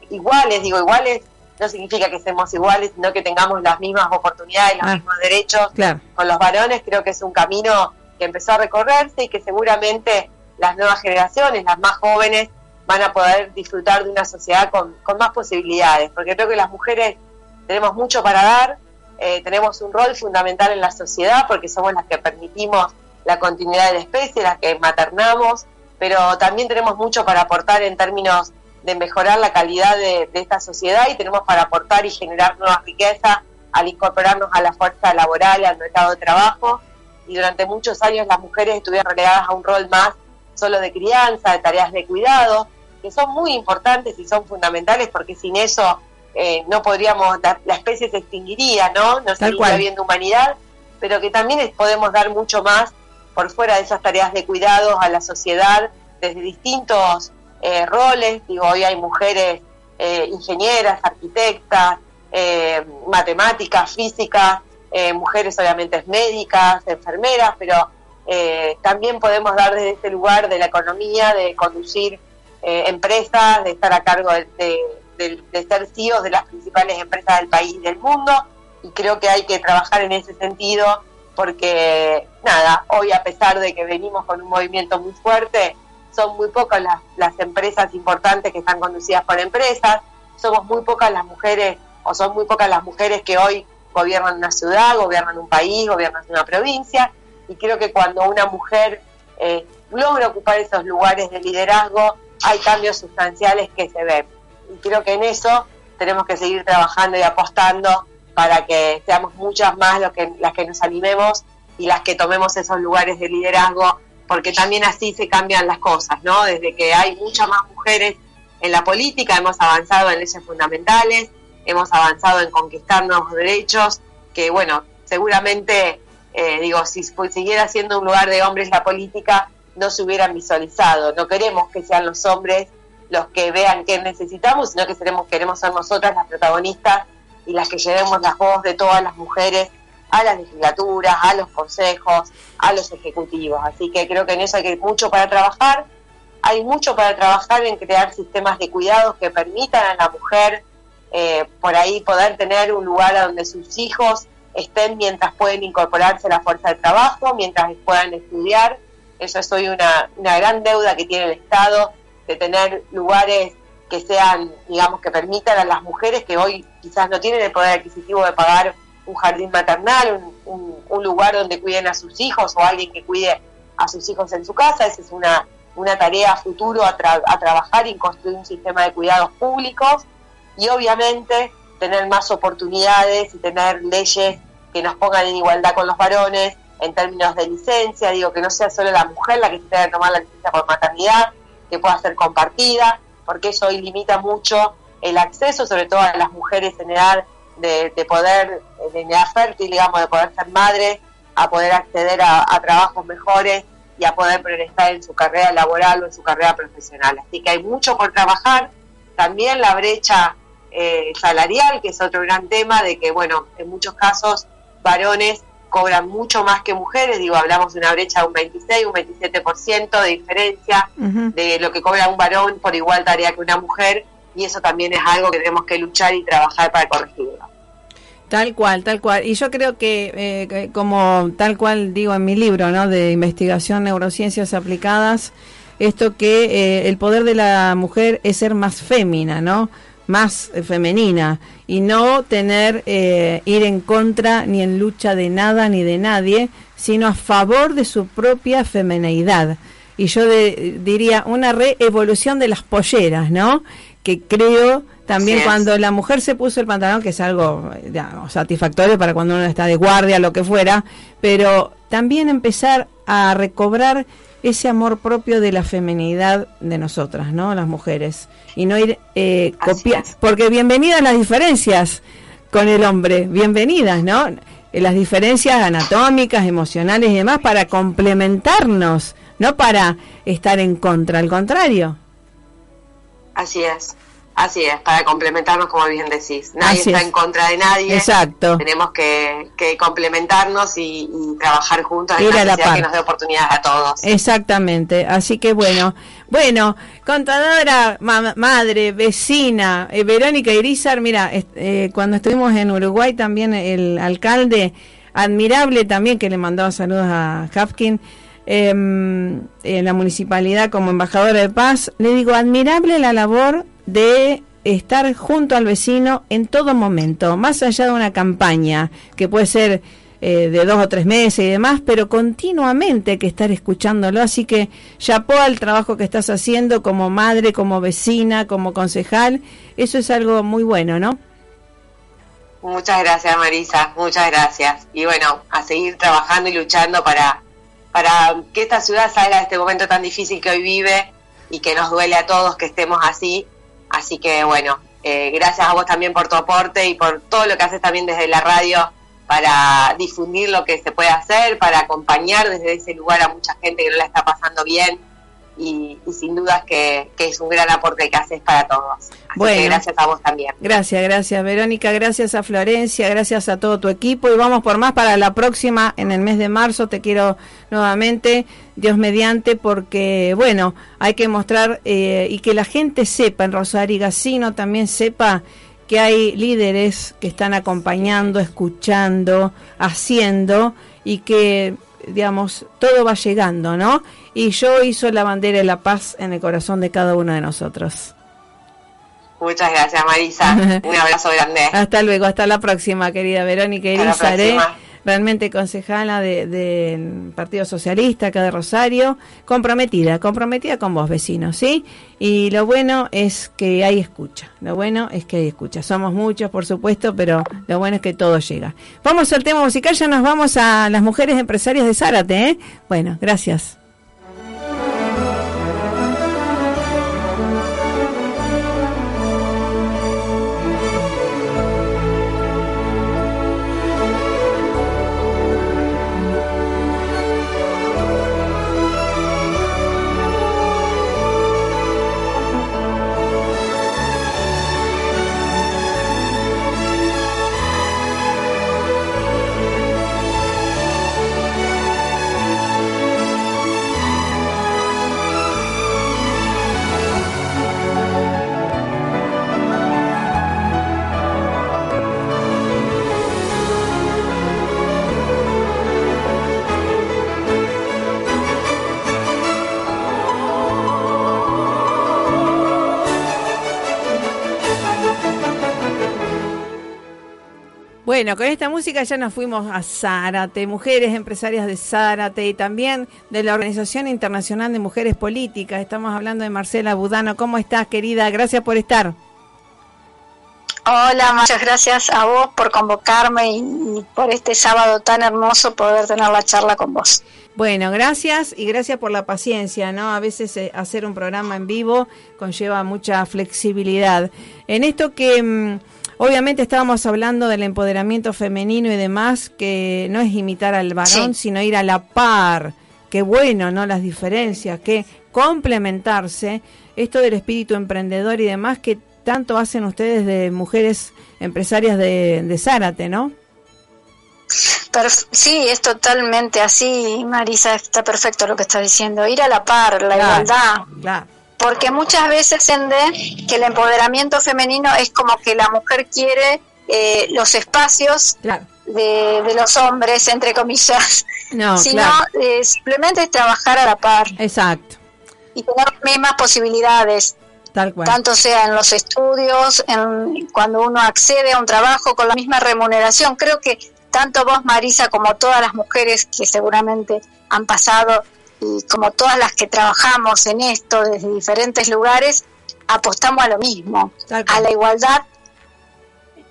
iguales, digo iguales, no significa que seamos iguales, sino que tengamos las mismas oportunidades, los ah, mismos derechos con los varones, creo que es un camino que empezó a recorrerse y que seguramente las nuevas generaciones, las más jóvenes, van a poder disfrutar de una sociedad con, más posibilidades, porque creo que las mujeres tenemos mucho para dar, eh, tenemos un rol fundamental en la sociedad porque somos las que permitimos la continuidad de la especie, las que maternamos, pero también tenemos mucho para aportar en términos de mejorar la calidad de, esta sociedad y tenemos para aportar y generar nuevas riquezas al incorporarnos a la fuerza laboral, al mercado de trabajo. Y durante muchos años las mujeres estuvieron relegadas a un rol más solo de crianza, de tareas de cuidado, que son muy importantes y son fundamentales porque sin eso eh, no podríamos, la, especie se extinguiría, ¿no? No seguiría habiendo humanidad, pero que también podemos dar mucho más por fuera de esas tareas de cuidados a la sociedad desde distintos eh, roles. Digo, hoy hay mujeres eh, ingenieras, arquitectas, matemáticas, físicas, mujeres obviamente médicas, enfermeras, pero también podemos dar desde este lugar de la economía, de conducir empresas, de estar a cargo de, de ser CEOs de las principales empresas del país y del mundo. Y creo que hay que trabajar en ese sentido porque, nada, hoy a pesar de que venimos con un movimiento muy fuerte, son muy pocas las, las empresas importantes que están conducidas por empresas, somos muy pocas las mujeres, o son muy pocas las mujeres que hoy gobiernan una ciudad, gobiernan un país, gobiernan una provincia, y creo que cuando una mujer eh, logra ocupar esos lugares de liderazgo, hay cambios sustanciales que se ven. Y creo que en eso tenemos que seguir trabajando y apostando para que seamos muchas más los que, las que nos animemos y las que tomemos esos lugares de liderazgo porque también así se cambian las cosas, ¿no? Desde que hay muchas más mujeres en la política, hemos avanzado en leyes fundamentales, hemos avanzado en conquistar nuevos derechos, que bueno, seguramente, eh, digo, si siguiera siendo un lugar de hombres la política, no se hubieran visualizado. No queremos que sean los hombres los que vean qué necesitamos, sino que queremos, queremos ser nosotras las protagonistas y las que llevemos la voz de todas las mujeres a las legislaturas, a los consejos, a los ejecutivos. Así que creo que en eso hay mucho para trabajar. Hay mucho para trabajar en crear sistemas de cuidados que permitan a la mujer eh, por ahí poder tener un lugar donde sus hijos estén mientras pueden incorporarse a la fuerza de trabajo, mientras puedan estudiar. Eso es hoy una, una gran deuda que tiene el Estado de tener lugares que sean, digamos, que permitan a las mujeres que hoy quizás no tienen el poder adquisitivo de pagar un jardín maternal, un, lugar donde cuiden a sus hijos o alguien que cuide a sus hijos en su casa. Esa es una, una tarea futuro a, a trabajar y construir un sistema de cuidados públicos y obviamente tener más oportunidades y tener leyes que nos pongan en igualdad con los varones en términos de licencia, digo que no sea solo la mujer la que se tenga que tomar la licencia por maternidad, que pueda ser compartida, porque eso hoy limita mucho el acceso, sobre todo a las mujeres en edad de, poder, de edad fértil, digamos, de poder ser madre, a poder acceder a, trabajos mejores y a poder progresar en su carrera laboral o en su carrera profesional. Así que hay mucho por trabajar. También la brecha eh, salarial, que es otro gran tema, de que, bueno, en muchos casos varones cobran mucho más que mujeres, digo, hablamos de una brecha de un 26, un 27% de diferencia de lo que cobra un varón por igual tarea que una mujer, y eso también es algo que tenemos que luchar y trabajar para corregirlo. Tal cual, tal cual. Y yo creo que, eh, como tal cual digo en mi libro, ¿no? De investigación neurociencias aplicadas, esto que eh, el poder de la mujer es ser más fémina, ¿no? Más eh, femenina y no tener, ir en contra ni en lucha de nada ni de nadie, sino a favor de su propia femineidad. Y yo diría una reevolución de las polleras, ¿no? Que creo también cuando la mujer se puso el pantalón, que es algo satisfactorio para cuando uno está de guardia, lo que fuera, pero también empezar a recobrar ese amor propio de la feminidad de nosotras, ¿no? Las mujeres. Y no ir eh, copiando. Porque bienvenidas las diferencias con el hombre, bienvenidas, ¿no? Las diferencias anatómicas, emocionales y demás para complementarnos, no para estar en contra, al contrario. Así es. Así es, para complementarnos, como bien decís. Nadie está en contra de nadie. Exacto. Tenemos que, complementarnos y, trabajar juntos en la que nos dé oportunidades a todos. Exactamente. Así que bueno, bueno, contadora, madre, vecina, eh, Verónica Irizar, mira, eh, cuando estuvimos en Uruguay también el alcalde, admirable también, que le mandaba saludos a Hafkin, em, en la municipalidad como embajadora de paz, le digo, admirable la labor de estar junto al vecino en todo momento, más allá de una campaña que puede ser eh, de dos o tres meses y demás, pero continuamente hay que estar escuchándolo. Así que chapó al trabajo que estás haciendo como madre, como vecina, como concejal. Eso es algo muy bueno, ¿no? Muchas gracias, Marisa, muchas gracias. Y bueno, a seguir trabajando y luchando para, para que esta ciudad salga de este momento tan difícil que hoy vive y que nos duele a todos que estemos así Así que bueno, eh, gracias a vos también por tu aporte y por todo lo que haces también desde la radio para difundir lo que se puede hacer, para acompañar desde ese lugar a mucha gente que no la está pasando bien y, sin dudas que, es un gran aporte que haces para todos. bueno, gracias a vos también. Gracias, gracias Verónica, gracias a Florencia, gracias a todo tu equipo y vamos por más para la próxima en el mes de marzo. Te quiero nuevamente, Dios mediante, porque bueno, hay que mostrar eh, y que la gente sepa, en Rosario y Gacino también sepa que hay líderes que están acompañando, escuchando, haciendo y que digamos, todo va llegando, ¿no? Y yo hizo la bandera de la paz en el corazón de cada uno de nosotros. Muchas gracias, Marisa. [LAUGHS] Un abrazo grande. Hasta luego, hasta la próxima, querida Verónica Elizaré realmente concejala del Partido Socialista acá de Rosario, comprometida, comprometida con vos, vecinos, ¿sí? Y lo bueno es que hay escucha, lo bueno es que hay escucha. Somos muchos, por supuesto, pero lo bueno es que todo llega. Vamos al tema musical, ya nos vamos a las mujeres empresarias de Zárate, ¿eh? Bueno, gracias. Bueno, con esta música ya nos fuimos a Zárate, mujeres empresarias de Zárate y también de la Organización Internacional de Mujeres Políticas. Estamos hablando de Marcela Budano. ¿Cómo estás, querida? Gracias por estar. Hola, muchas gracias a vos por convocarme y, por este sábado tan hermoso poder tener la charla con vos. Bueno, gracias y gracias por la paciencia, ¿no? A veces eh, hacer un programa en vivo conlleva mucha flexibilidad. En esto que... Obviamente estábamos hablando del empoderamiento femenino y demás, que no es imitar al varón, sino ir a la par. Qué bueno, ¿no? Las diferencias, que complementarse. Esto del espíritu emprendedor y demás, que tanto hacen ustedes de mujeres empresarias de, de Zárate, ¿no? sí, es totalmente así, Marisa, está perfecto lo que está diciendo. Ir a la par, la igualdad. Claro porque muchas veces entiende que el empoderamiento femenino es como que la mujer quiere eh, los espacios de, los hombres, entre comillas, [LAUGHS] no, sino eh, simplemente trabajar a la par. Exacto. Y tener las mismas posibilidades. Tal cual. Tanto sea en los estudios, en, cuando uno accede a un trabajo con la misma remuneración. Creo que tanto vos, Marisa, como todas las mujeres que seguramente han pasado y como todas las que trabajamos en esto desde diferentes lugares, apostamos a lo mismo, a la igualdad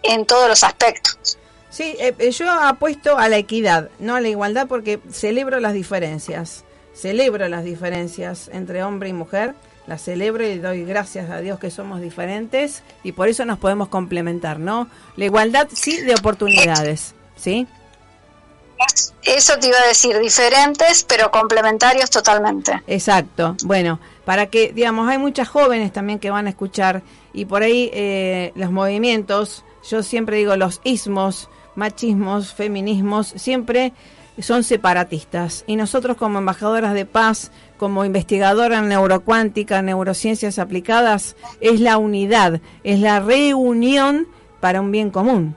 en todos los aspectos. Sí, eh, eh, yo apuesto a la equidad, no a la igualdad porque celebro las diferencias, celebro las diferencias entre hombre y mujer, las celebro y doy gracias a Dios que somos diferentes y por eso nos podemos complementar, ¿no? La igualdad sí de oportunidades, ¿sí? Eso te iba a decir, diferentes pero complementarios totalmente. Exacto. Bueno, para que, digamos, hay muchas jóvenes también que van a escuchar y por ahí eh, los movimientos, yo siempre digo los ismos, machismos, feminismos, siempre son separatistas. Y nosotros como embajadoras de paz, como investigadora en neurocuántica, neurociencias aplicadas, es la unidad, es la reunión para un bien común.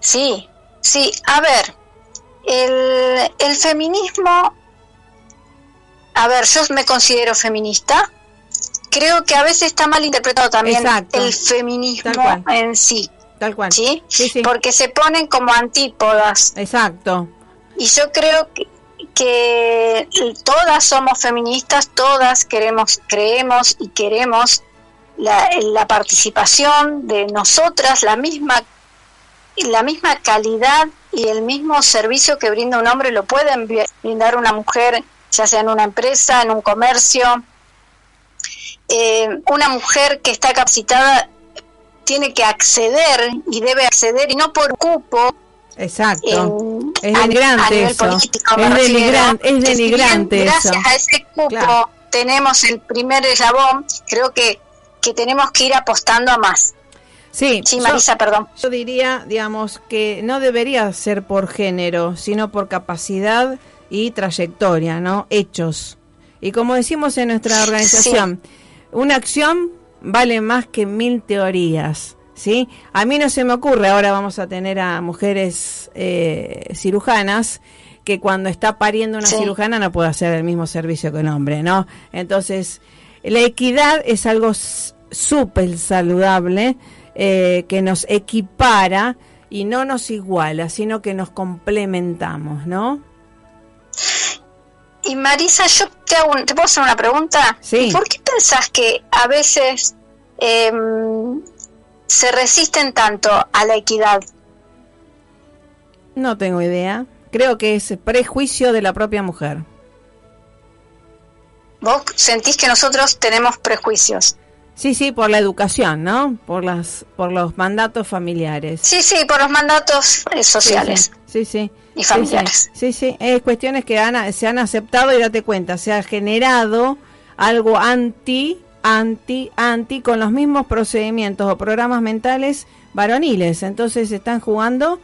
Sí, Sí, a ver, el, feminismo, a ver, yo me considero feminista, creo que a veces está mal interpretado también el feminismo en sí. Tal cual. ¿sí? Porque se ponen como antípodas. Exacto. Y yo creo que, que todas somos feministas, todas queremos, creemos y queremos la, la participación de nosotras, la misma la misma calidad y el mismo servicio que brinda un hombre lo pueden brindar una mujer, ya sea en una empresa, en un comercio. Eh, una mujer que está capacitada tiene que acceder y debe acceder y no por cupo. Exacto. es denigrante eso. es, denigrante, Gracias a ese cupo tenemos el primer eslabón. Creo que, que tenemos que ir apostando a más. Sí, sí Marisa, perdón. Yo diría, digamos, que no debería ser por género, sino por capacidad y trayectoria, ¿no? Hechos. Y como decimos en nuestra organización, una acción vale más que mil teorías. ¿sí? A mí no se me ocurre, ahora vamos a tener a mujeres eh, cirujanas que cuando está pariendo una cirujana no puede hacer el mismo servicio que un hombre, ¿no? Entonces, la equidad es algo súper saludable eh, que nos equipara y no nos iguala, sino que nos complementamos, ¿no? Y Marisa, yo te, hago, te puedo hacer una pregunta. Sí. ¿Por qué pensás que a veces em, se resisten tanto a la equidad? No tengo idea. Creo que es prejuicio de la propia mujer. ¿Vos sentís que nosotros tenemos prejuicios? Sí, sí, por la educación, ¿no? Por las, por los mandatos familiares. Sí, sí, por los mandatos eh, sociales. Sí, sí. Y familiares. Sí, sí. Es cuestiones que se han aceptado y date cuenta, se ha generado algo anti, anti, anti con los mismos procedimientos o programas mentales varoniles. Entonces están jugando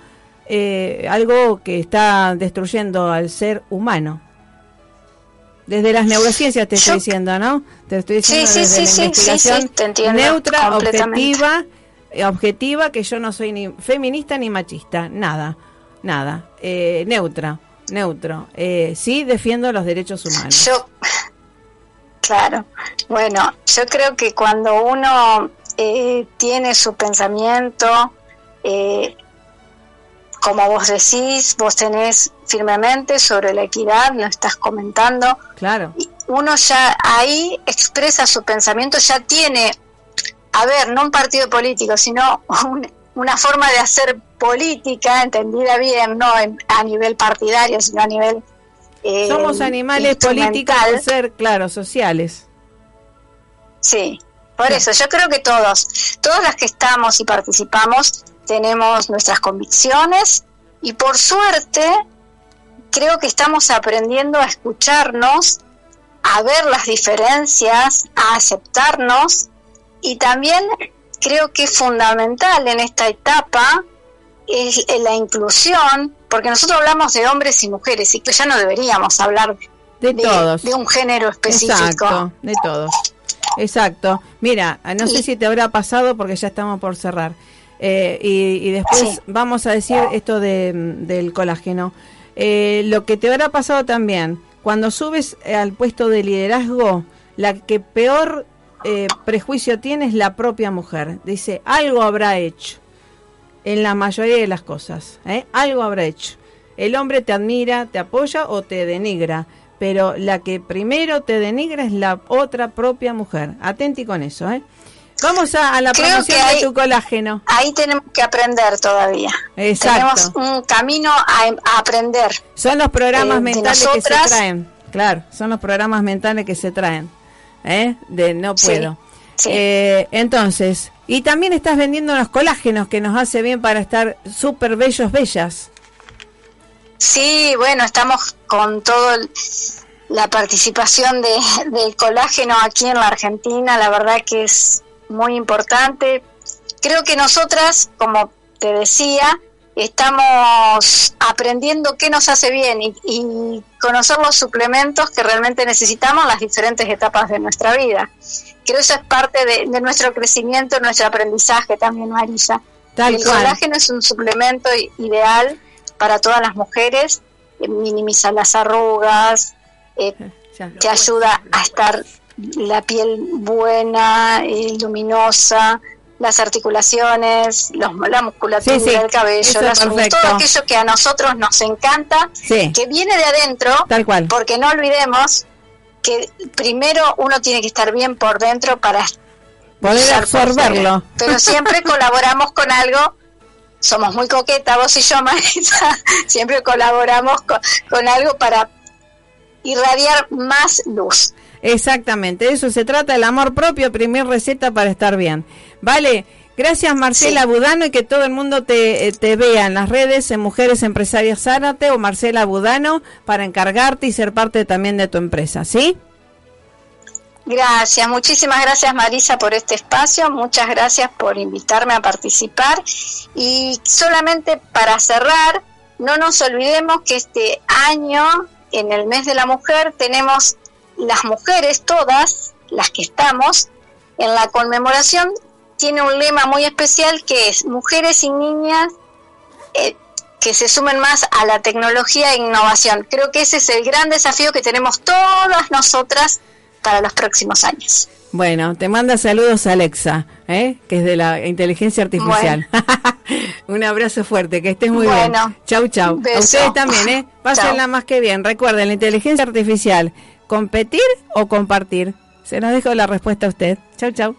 eh, algo que está destruyendo al ser humano. Desde las neurociencias te estoy diciendo, ¿no? Te estoy diciendo sí, desde sí, la investigación neutra, objetiva, eh, objetiva, que yo no soy ni feminista ni machista, nada, nada, eh, neutra, neutro. Eh, sí defiendo los derechos humanos. Yo, [LAUGHS] claro, bueno, yo creo que cuando uno tiene su pensamiento, como vos decís, vos tenés firmemente sobre la equidad, lo estás comentando. Claro. uno ya ahí expresa su pensamiento, ya tiene, a ver, no un partido político, sino una forma de hacer política entendida bien, no a nivel partidario, sino a nivel... Eh, Somos animales políticos por ser, claro, sociales. Sí, por eso yo creo que todos, todas las que estamos y participamos, tenemos nuestras convicciones y por suerte creo que estamos aprendiendo a escucharnos, a ver las diferencias, a aceptarnos y también creo que es fundamental en esta etapa es la inclusión, porque nosotros hablamos de hombres y mujeres y que ya no deberíamos hablar de, todos. de un género específico. Exacto, de todos. Exacto. Mira, no sé si te habrá pasado porque ya estamos por cerrar. Eh, y, después vamos a decir esto de, del colágeno. Eh, lo que te habrá pasado también, cuando subes al puesto de liderazgo, la que peor eh, prejuicio tiene es la propia mujer. Dice, algo habrá hecho. En la mayoría de las cosas, algo habrá hecho. El hombre te admira, te apoya o te denigra, pero la que primero te denigra es la otra propia mujer. Atenti con eso, ¿eh? Vamos a, la promoción de tu colágeno. Ahí tenemos que aprender todavía. Exacto. Tenemos un camino a, aprender. Son los programas eh, mentales que se traen. Claro, son los programas mentales que se traen. ¿eh? De no puedo. Eh, entonces, y también estás vendiendo los colágenos que nos hace bien para estar súper bellos, bellas. Sí, bueno, estamos con todo la participación de, del colágeno aquí en la Argentina. La verdad que es muy importante. Creo que nosotras, como te decía, estamos aprendiendo qué nos hace bien y, conocer los suplementos que realmente necesitamos en las diferentes etapas de nuestra vida. Creo que eso es parte de, nuestro crecimiento, nuestro aprendizaje también, Marisa. el colágeno es un suplemento ideal para todas las mujeres, eh, minimiza las arrugas, eh, te ayuda a estar la piel buena, y luminosa, las articulaciones, los, la musculatura del cabello, todo aquello que a nosotros nos encanta, que viene de adentro, Tal cual. porque no olvidemos que primero uno tiene que estar bien por dentro para poder absorberlo. Pero [LAUGHS] siempre colaboramos con algo, somos muy coquetas, vos y yo, [LAUGHS] Marisa, siempre colaboramos con algo para irradiar más luz. Exactamente, eso se trata, el amor propio, primer receta para estar bien. Vale, Gracias Marcela Budano y que todo el mundo te, te, vea en las redes en Mujeres Empresarias Zárate o Marcela Budano para encargarte y ser parte también de tu empresa, ¿sí? Gracias, muchísimas gracias Marisa por este espacio, muchas gracias por invitarme a participar y solamente para cerrar, no nos olvidemos que este año, en el mes de la mujer, tenemos las mujeres todas, las que estamos, en la conmemoración, tiene un lema muy especial que es mujeres y niñas eh, que se sumen más a la tecnología e innovación. Creo que ese es el gran desafío que tenemos todas nosotras para los próximos años. Bueno, te manda saludos Alexa, ¿eh? que es de la inteligencia artificial. [LAUGHS] Un abrazo fuerte, que estés muy bien. Chau, chau. A ustedes también, ¿eh? Pásenla más que bien. Recuerden, la inteligencia artificial, ¿competir o compartir? Se nos dejo la respuesta a usted. Chau, chau.